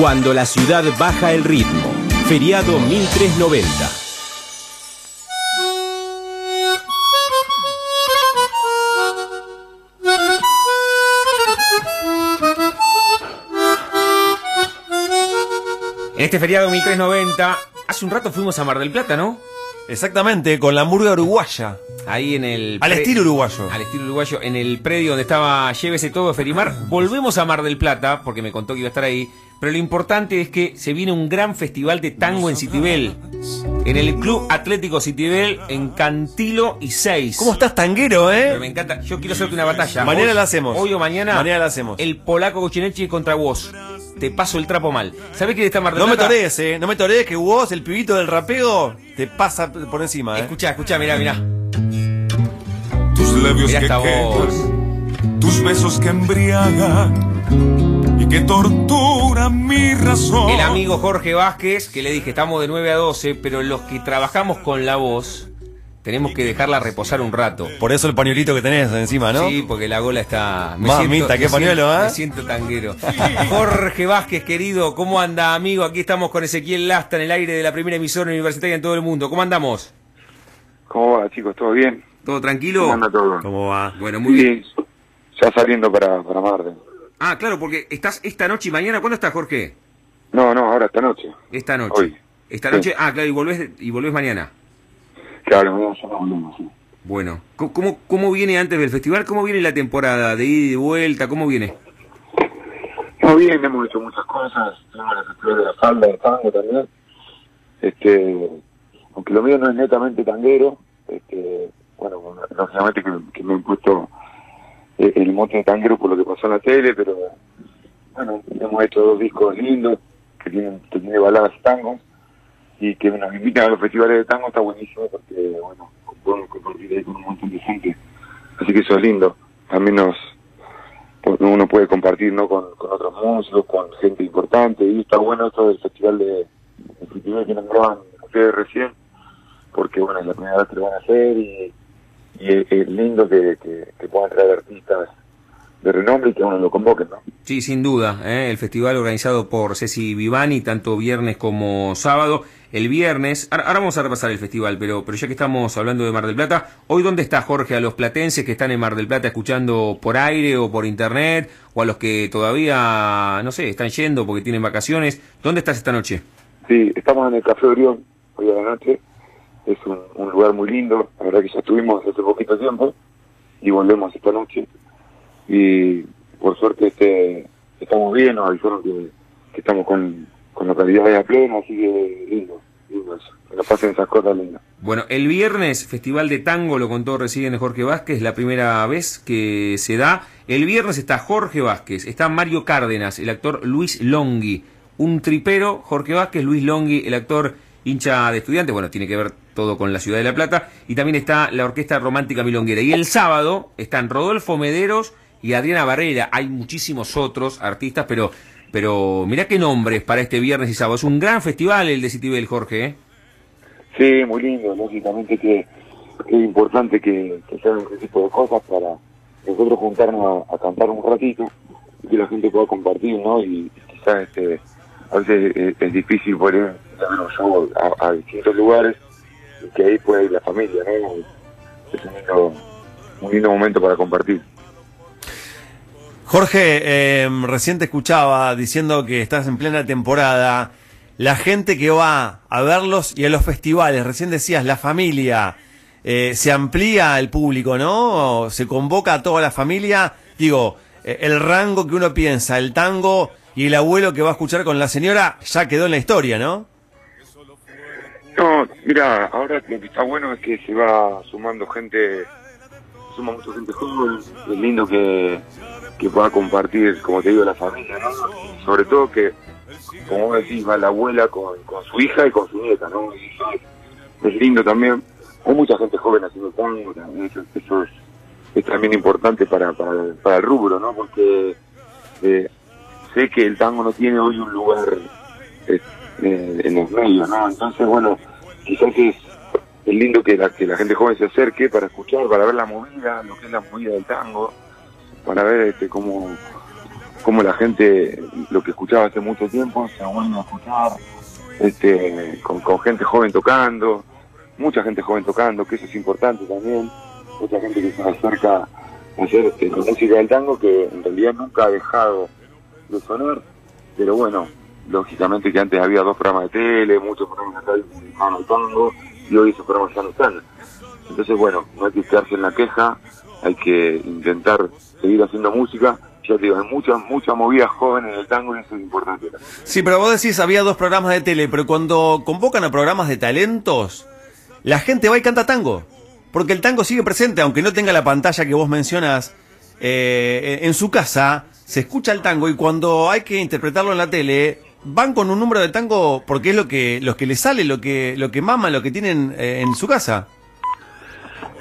Cuando la ciudad baja el ritmo. Feriado 1390. En este feriado 1390, hace un rato fuimos a Mar del Plata, ¿no? Exactamente, con la murga uruguaya. Ahí en el... Al estilo uruguayo. Al estilo uruguayo, en el predio donde estaba Llévese todo Ferimar. Volvemos a Mar del Plata, porque me contó que iba a estar ahí. Pero lo importante es que se viene un gran festival de tango en Citibel. En el Club Atlético Citibel, en Cantilo y Seis. ¿Cómo estás, tanguero, Pero eh? me encanta. Yo quiero hacerte una batalla. Mañana Hoy- la hacemos. Hoy o mañana. Mañana la hacemos. El polaco Gochinechi contra vos. Te paso el trapo mal. ¿Sabés quién está Mar del No me torees, eh. No me torees que vos, el pibito del rapeo, te pasa por encima, eh. Escuchá, escuchá, mirá, mirá. tus labios Mirá que esta voz. queman, tus besos que embriagan y que torturan mi razón. El amigo Jorge Vázquez, que le dije, estamos de 9 a 12, pero los que trabajamos con la voz, tenemos que dejarla reposar un rato. Por eso el pañuelito que tenés encima, ¿no? Sí, porque la gola está... Mamita, qué me pañuelo, siento- ¿eh? Me siento tanguero. Jorge Vázquez, querido, ¿cómo anda, amigo? Aquí estamos con Ezequiel Lasta en el aire de la primera emisora universitaria en todo el mundo. ¿Cómo andamos? ¿Cómo va, chicos? ¿Todo bien? ¿Todo tranquilo? ¿Cómo anda todo? ¿Cómo va? Bueno, muy bien. Sí, ya saliendo para, para Marte. Ah, claro, porque estás esta noche y mañana. ¿Cuándo estás, Jorge? No, no, ahora esta noche. Esta noche. Hoy. Esta Sí. noche, ah, claro, y volvés, y volvés mañana. Claro, mañana ya nos volvemos, sí. Bueno, ¿cómo- ¿cómo, ¿cómo viene antes del festival? ¿Cómo viene la temporada? ¿De ida y de vuelta? ¿Cómo viene? No, bien, hemos hecho muchas cosas. Tenemos el festival de la falda, de tango también. Este, aunque lo mío no es netamente tanguero, este, bueno, lógicamente que, que me he puesto eh, el mote de tanguero por lo que pasó en la tele, pero bueno, hemos hecho dos discos lindos que tienen, que tienen baladas tangos y que nos invitan a los festivales de tango está buenísimo porque, bueno, podemos compartir con un montón de gente. Así que eso es lindo. También nos, uno puede compartir ¿no? con, otros músicos, con gente importante, y está bueno esto del festival de, de festival que nombraban ustedes recién, porque bueno, es la primera vez que lo van a hacer y, es, lindo que, que, que puedan traer artistas de renombre y que uno lo convoquen, ¿no? Sí, sin duda. ¿eh? El festival organizado por Ceci Vivani, tanto viernes como sábado. El viernes, ahora vamos a repasar el festival, pero, pero ya que estamos hablando de Mar del Plata, hoy dónde está Jorge, a los platenses que están en Mar del Plata escuchando por aire o por internet, o a los que todavía, no sé, están yendo porque tienen vacaciones, ¿dónde estás esta noche? Sí, estamos en el Café Orión hoy a la noche. Es un, lugar muy lindo. La verdad que ya estuvimos hace poquito tiempo y volvemos esta noche. Y por suerte este, estamos bien, nos avisaron que estamos con, con a así que lindo, lindo eso. Que nos pasen esas cosas lindas. Bueno, el viernes, Festival de Tango, lo contó recién Jorge Vázquez, la primera vez que se da. El viernes está Jorge Vázquez, está Mario Cárdenas, el actor Luis Longhi, un tripero, Jorge Vázquez, Luis Longhi, el actor hincha de estudiantes, bueno, tiene que ver todo con la ciudad de La Plata, y también está la Orquesta Romántica Milonguera. Y el sábado están Rodolfo Mederos y Adriana Barrera. Hay muchísimos otros artistas, pero, pero mirá qué nombres para este viernes y sábado. Es un gran festival el de Citibel, Jorge, ¿eh? Sí, muy lindo, lógicamente que, es importante que, que se hagan ese tipo de cosas para nosotros juntarnos a, cantar un ratito y que la gente pueda compartir, ¿no? Y quizás este, a veces es, difícil poder show a, a distintos lugares y que ahí pueda ir la familia, ¿no? Es un lindo, un lindo momento para compartir. Jorge, eh, recién te escuchaba diciendo que estás en plena temporada. La gente que va a verlos y a los festivales, recién decías, la familia, eh, se amplía el público, ¿no? Se convoca a toda la familia. Digo, eh, el rango que uno piensa, el tango y el abuelo que va a escuchar con la señora, ya quedó en la historia, ¿no? No, mira, ahora lo que está bueno es que se va sumando gente, suma mucha gente joven, es lindo que, que pueda compartir, como te digo, la familia, ¿no? Sobre todo que, como vos decís, va la abuela con, con su hija y con su nieta, ¿no? Es, lindo también. Hay mucha gente joven haciendo tango, eso, eso es, es también importante para, para, para el rubro, ¿no? Porque eh, sé que el tango no tiene hoy un lugar eh, en los medios, ¿no? Entonces, bueno, quizás es, es lindo que la, que la gente joven se acerque para escuchar, para ver la movida, lo que es la movida del tango, para ver este cómo, cómo la gente, lo que escuchaba hace mucho tiempo, se vuelve a escuchar, este, con, con gente joven tocando, mucha gente joven tocando, que eso es importante también, mucha gente que se acerca a hacer este, la música del tango que en realidad nunca ha dejado de sonar, pero bueno, lógicamente que antes había dos programas de tele, muchos programas de radio tango, y hoy esos programas ya no están. Entonces, bueno, no hay que quedarse en la queja, hay que intentar seguir haciendo música. Ya te digo, hay mucha, mucha movida joven en el tango y eso es importante. Sí, pero vos decís, había dos programas de tele, pero cuando convocan a programas de talentos, la gente va y canta tango. Porque el tango sigue presente, aunque no tenga la pantalla que vos mencionas. eh, en su casa se escucha el tango y cuando hay que interpretarlo en la tele, van con un número de tango porque es lo que, lo que les sale, lo que, lo que maman, lo que tienen eh, en su casa.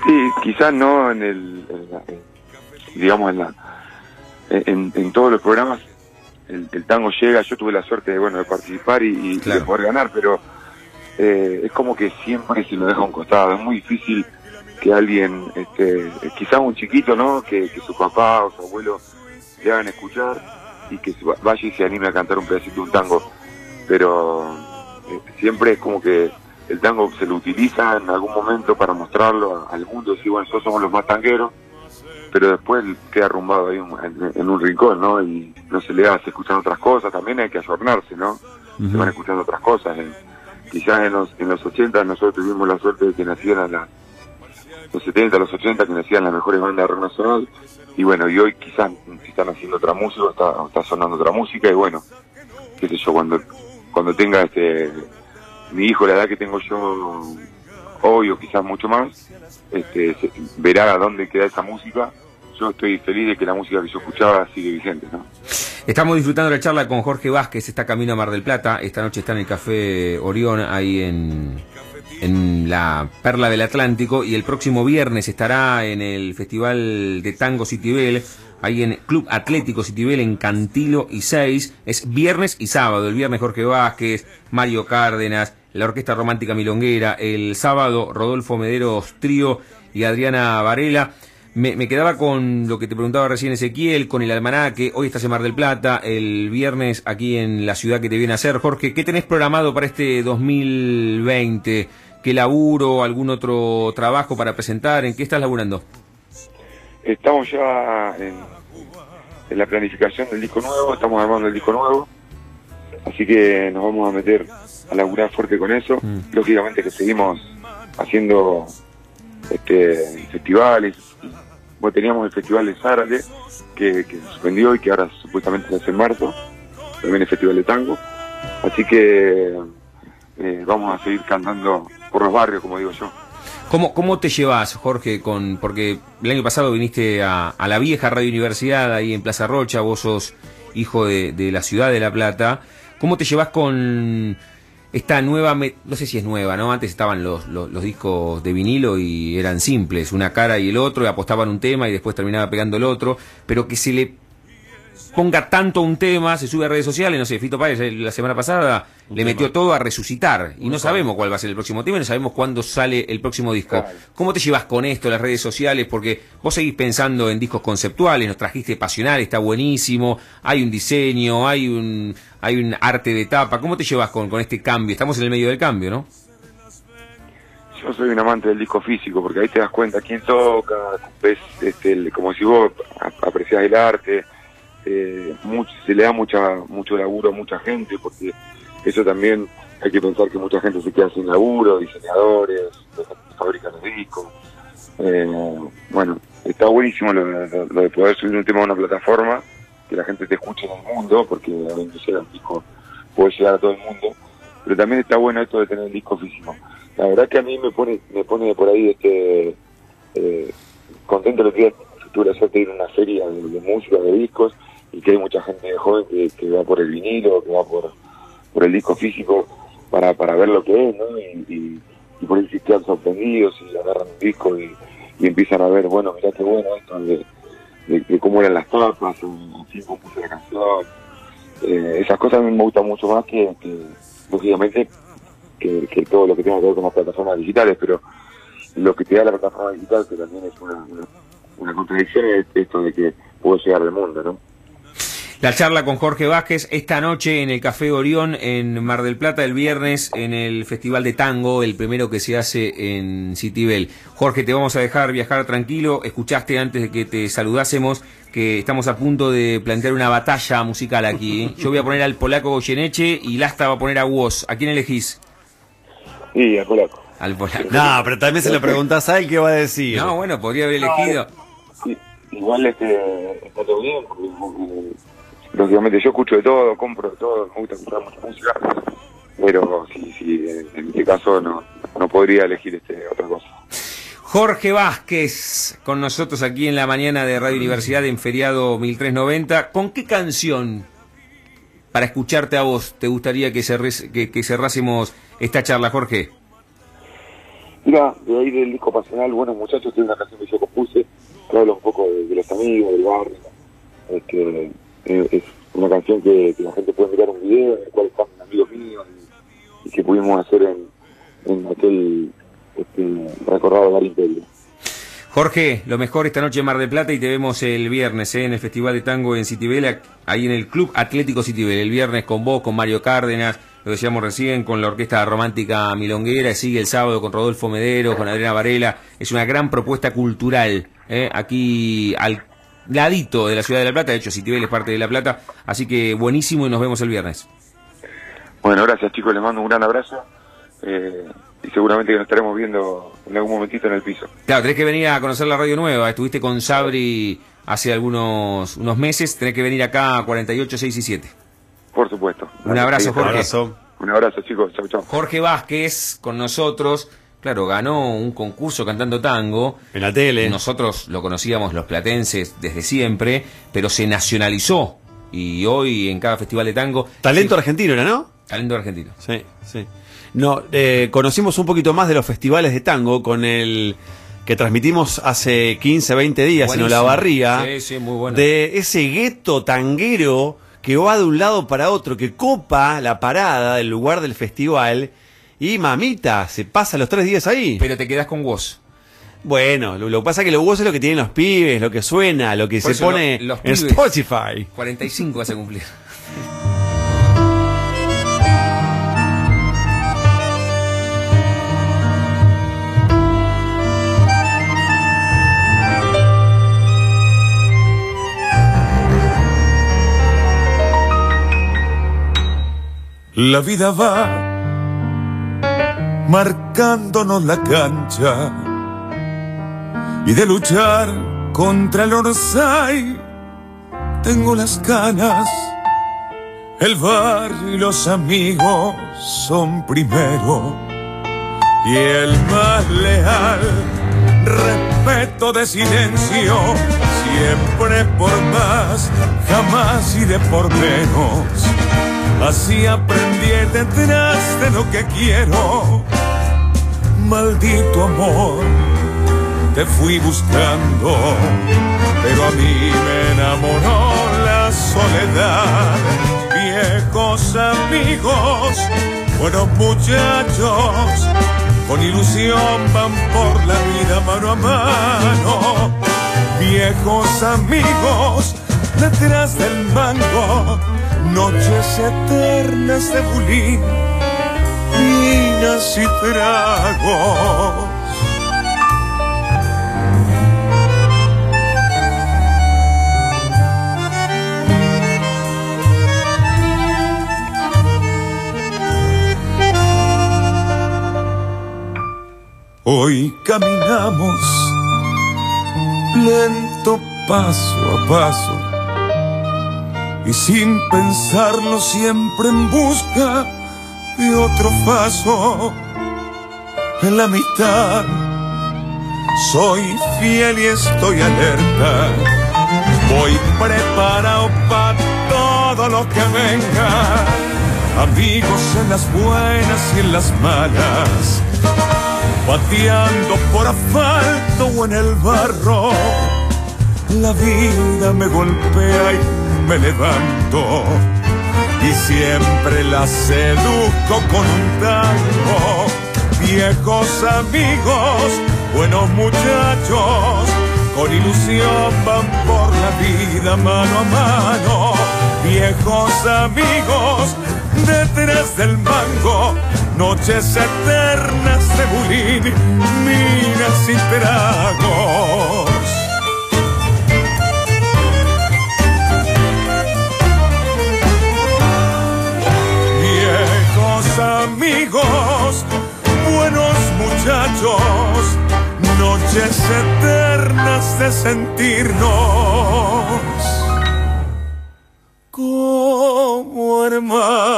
Sí, quizás no en el, en la- en- digamos, en, la, en, en todos los programas el, el tango llega. Yo tuve la suerte de, bueno, de participar y, y Claro. de poder ganar, pero eh, es como que siempre se lo deja a un costado. Es muy difícil que alguien, este, quizás un chiquito, ¿no? Que, que su papá o su abuelo le hagan escuchar y que vaya y se anime a cantar un pedacito de un tango. Pero eh, siempre es como que el tango se lo utiliza en algún momento para mostrarlo al mundo, decir, bueno, nosotros somos los más tangueros, pero después queda arrumbado ahí en, en un rincón, ¿no? Y no se le hace, escuchan otras cosas, también hay que ayornarse, ¿no? Se van escuchando otras cosas. en- quizás en los, en los 80 nosotros tuvimos la suerte de que nacieran las los 70, los 80, que nacían las mejores bandas de rock nacional, y bueno, y hoy quizás si están haciendo otra música, o está, sonando otra música, y bueno, qué sé yo, cuando, cuando tenga este mi hijo la edad que tengo yo hoy o quizás mucho más, este, verá a dónde queda esa música. Yo estoy feliz de que la música que yo escuchaba sigue vigente, ¿no? Estamos disfrutando la charla con Jorge Vázquez, está camino a Mar del Plata. Esta noche está en el Café Orión, ahí en, en la Perla del Atlántico. Y el próximo viernes estará en el Festival de Tango Citibel, ahí en Club Atlético Citibel, en Cantilo y 6. Es viernes y sábado. El viernes Jorge Vázquez, Mario Cárdenas, la Orquesta Romántica Milonguera. El sábado Rodolfo Mederos Trío y Adriana Varela. Me, me quedaba con lo que te preguntaba recién Ezequiel, con el almanaque, hoy estás en Mar del Plata, el viernes aquí en la ciudad que te viene a hacer. Jorge, ¿qué tenés programado para este 2020? ¿Qué laburo, algún otro trabajo para presentar? ¿En qué estás laburando? Estamos ya en, en la planificación del disco nuevo, estamos armando el disco nuevo, así que nos vamos a meter a laburar fuerte con eso. Mm. Lógicamente que seguimos haciendo este, festivales. Bueno, teníamos el festival de Zárate, que, que se suspendió y que ahora supuestamente se hace en marzo, también el festival de tango. Así que eh, vamos a seguir cantando por los barrios, como digo yo. ¿Cómo, ¿Cómo te llevas, Jorge, con porque el año pasado viniste a, a la vieja Radio Universidad, ahí en Plaza Rocha, vos sos hijo de, de la ciudad de La Plata. ¿Cómo te llevas con esta nueva, no sé si es nueva, ¿no? Antes estaban los, los, los discos de vinilo y eran simples, una cara y el otro, y apostaban un tema y después terminaba pegando el otro, pero que se le ponga tanto un tema, se sube a redes sociales, no sé, Fito Páez eh, la semana pasada le metió todo a resucitar y no sabemos cuál va a ser el próximo tema, y no sabemos cuándo sale el próximo disco. Claro. ¿Cómo te llevas con esto, las redes sociales? Porque vos seguís pensando en discos conceptuales, nos trajiste Pasional, está buenísimo, hay un diseño, hay un hay un arte de tapa. ¿Cómo te llevas con, con este cambio? Estamos en el medio del cambio, ¿no? Yo soy un amante del disco físico porque ahí te das cuenta quién toca, ves este, el- como si vos apreciás el arte, eh, se le da mucha mucho laburo a mucha gente porque eso también hay que pensar que mucha gente se queda sin laburo, diseñadores, fabrican los discos. Eh, bueno, está buenísimo lo, lo- lo de poder subir un tema a una plataforma, que la gente te escuche en el mundo, porque obviamente llega un disco, puede llegar a todo el mundo, pero también está bueno esto de tener el disco físico. La verdad que a mí me pone me pone por ahí este eh, contento de que tuve la suerte de ir a una feria de música, de discos, y que hay mucha gente joven que, va por el vinilo, que va por, por el disco físico para, para ver lo que es, ¿no? Y, por ahí se quedan sorprendidos y agarran un disco y, empiezan a ver, bueno, mirá qué bueno esto de, de- cómo eran las tapas, o, quién compuso la canción. Eh, esas cosas a mí me gustan mucho más que, lógicamente, que, todo lo que tenga que ver con las plataformas digitales, pero lo que te da la plataforma digital, que también es una, una, una contradicción, es esto de que puedo llegar al mundo, ¿no? La charla con Jorge Vázquez esta noche en el Café Orión en Mar del Plata, el viernes en el Festival de Tango, el primero que se hace en Citibel. Jorge, te vamos a dejar viajar tranquilo. Escuchaste antes de que te saludásemos que estamos a punto de plantear una batalla musical aquí. ¿eh? Yo voy a poner al polaco Goyeneche y Lasta va a poner a vos. ¿A quién elegís? Sí, al polaco. Al polaco. No, pero también se lo preguntás a él qué va a decir. No, bueno, podría haber elegido. Sí, igual este, está todo bien, porque, lógicamente yo escucho de todo, compro de todo, me gusta comprar mucha música, pero sí, sí, en, en este caso no, no podría elegir este otra cosa. Jorge Vázquez con nosotros aquí en la mañana de Radio Universidad en feriado 1390. ¿Con qué canción para escucharte a vos te gustaría que, cerres- que, que cerrásemos esta charla, Jorge? Mira, de ahí del disco pasional, Buenos Muchachos, tiene una canción que yo compuse, que habla un poco de, de los amigos, del barrio. Este, eh, es una canción que, la gente puede mirar un video en el cual están amigos míos y, y que pudimos hacer en, en aquel este, recordado Bar Imperio. Jorge, lo mejor esta noche en Mar del Plata y te vemos el viernes ¿eh? en el Festival de Tango en Citibela, ahí en el Club Atlético Citibela. El viernes con vos, con Mario Cárdenas, lo decíamos recién, con la Orquesta Romántica Milonguera, sigue el sábado con Rodolfo Medero, con Adriana Varela. Es una gran propuesta cultural ¿eh? aquí al ladito de la ciudad de La Plata. De hecho, Citibela es parte de La Plata, así que buenísimo y nos vemos el viernes. Bueno, gracias chicos, les mando un gran abrazo eh, y seguramente que nos estaremos viendo en algún momentito en el piso. Claro, tenés que venir a conocer la radio nueva. Estuviste con Sabri hace algunos unos meses. Tenés que venir acá a 48, 6 y 7. Por supuesto. Un abrazo, Jorge. Abrazo. Un abrazo chicos, chau chau. Jorge Vázquez con nosotros. Claro, ganó un concurso cantando tango. En la tele. Nosotros lo conocíamos los platenses desde siempre, pero se nacionalizó. Y hoy en cada festival de tango. Talento Sí, argentino era, ¿no? talento argentino. Sí, sí. No, eh, conocimos un poquito más de los festivales de tango con el que transmitimos hace 15, 20 días en. Olavarría. Sí, sí, muy bueno. De ese gueto tanguero que va de un lado para otro, que copa la parada del lugar del festival. Y mamita, se pasa los tres días ahí. Pero te quedás con vos. Bueno, lo, lo que pasa es que lo vos es lo que tienen los pibes, lo que suena, lo que Por se pone lo- los en pibes. Spotify. 45 vas a cumplir. La vida va marcándonos la cancha y de luchar contra el Orsay tengo las ganas. El bar y los amigos son primero y el más leal respeto de silencio siempre por más jamás iré por menos Así aprendí detrás de lo que quiero. Maldito amor, te fui buscando, pero a mí me enamoró la soledad. Viejos amigos, buenos muchachos, con ilusión van por la vida mano a mano. Viejos amigos, detrás del mango, noches eternas de bulín, y tragos. Hoy caminamos lento paso a paso y sin pensarlo siempre en busca de otro paso. En la mitad soy fiel y estoy alerta. Voy preparado para todo lo que venga. Amigos en las buenas y en las malas. Pateando por asfalto o en el barro. La vida me golpea y me levanto. Y siempre la seduzco con un tango. Viejos amigos, buenos muchachos, con ilusión van por la vida mano a mano. viejos amigos detrás del mango, noches eternas de bulín, minas y tragos. Amigos, buenos muchachos, noches eternas de sentirnos como hermanos.